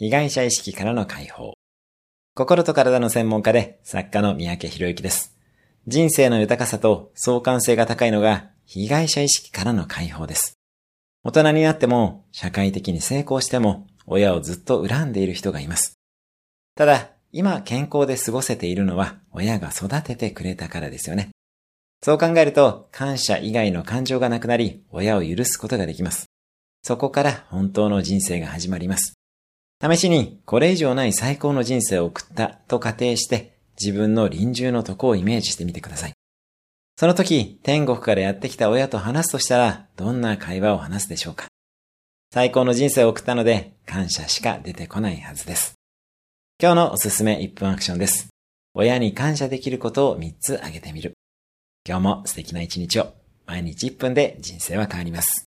被害者意識からの解放。心と体の専門家で作家の三宅博之です。人生の豊かさと相関性が高いのが被害者意識からの解放です。大人になっても社会的に成功しても親をずっと恨んでいる人がいます。ただ、今健康で過ごせているのは親が育ててくれたからですよね。そう考えると感謝以外の感情がなくなり親を許すことができます。そこから本当の人生が始まります。試しにこれ以上ない最高の人生を送ったと仮定して自分の臨終のとこをイメージしてみてください。その時、天国からやってきた親と話すとしたら、どんな会話を話すでしょうか最高の人生を送ったので、感謝しか出てこないはずです。今日のおすすめ1分アクションです。親に感謝できることを3つ挙げてみる。今日も素敵な一日を。毎日1分で人生は変わります。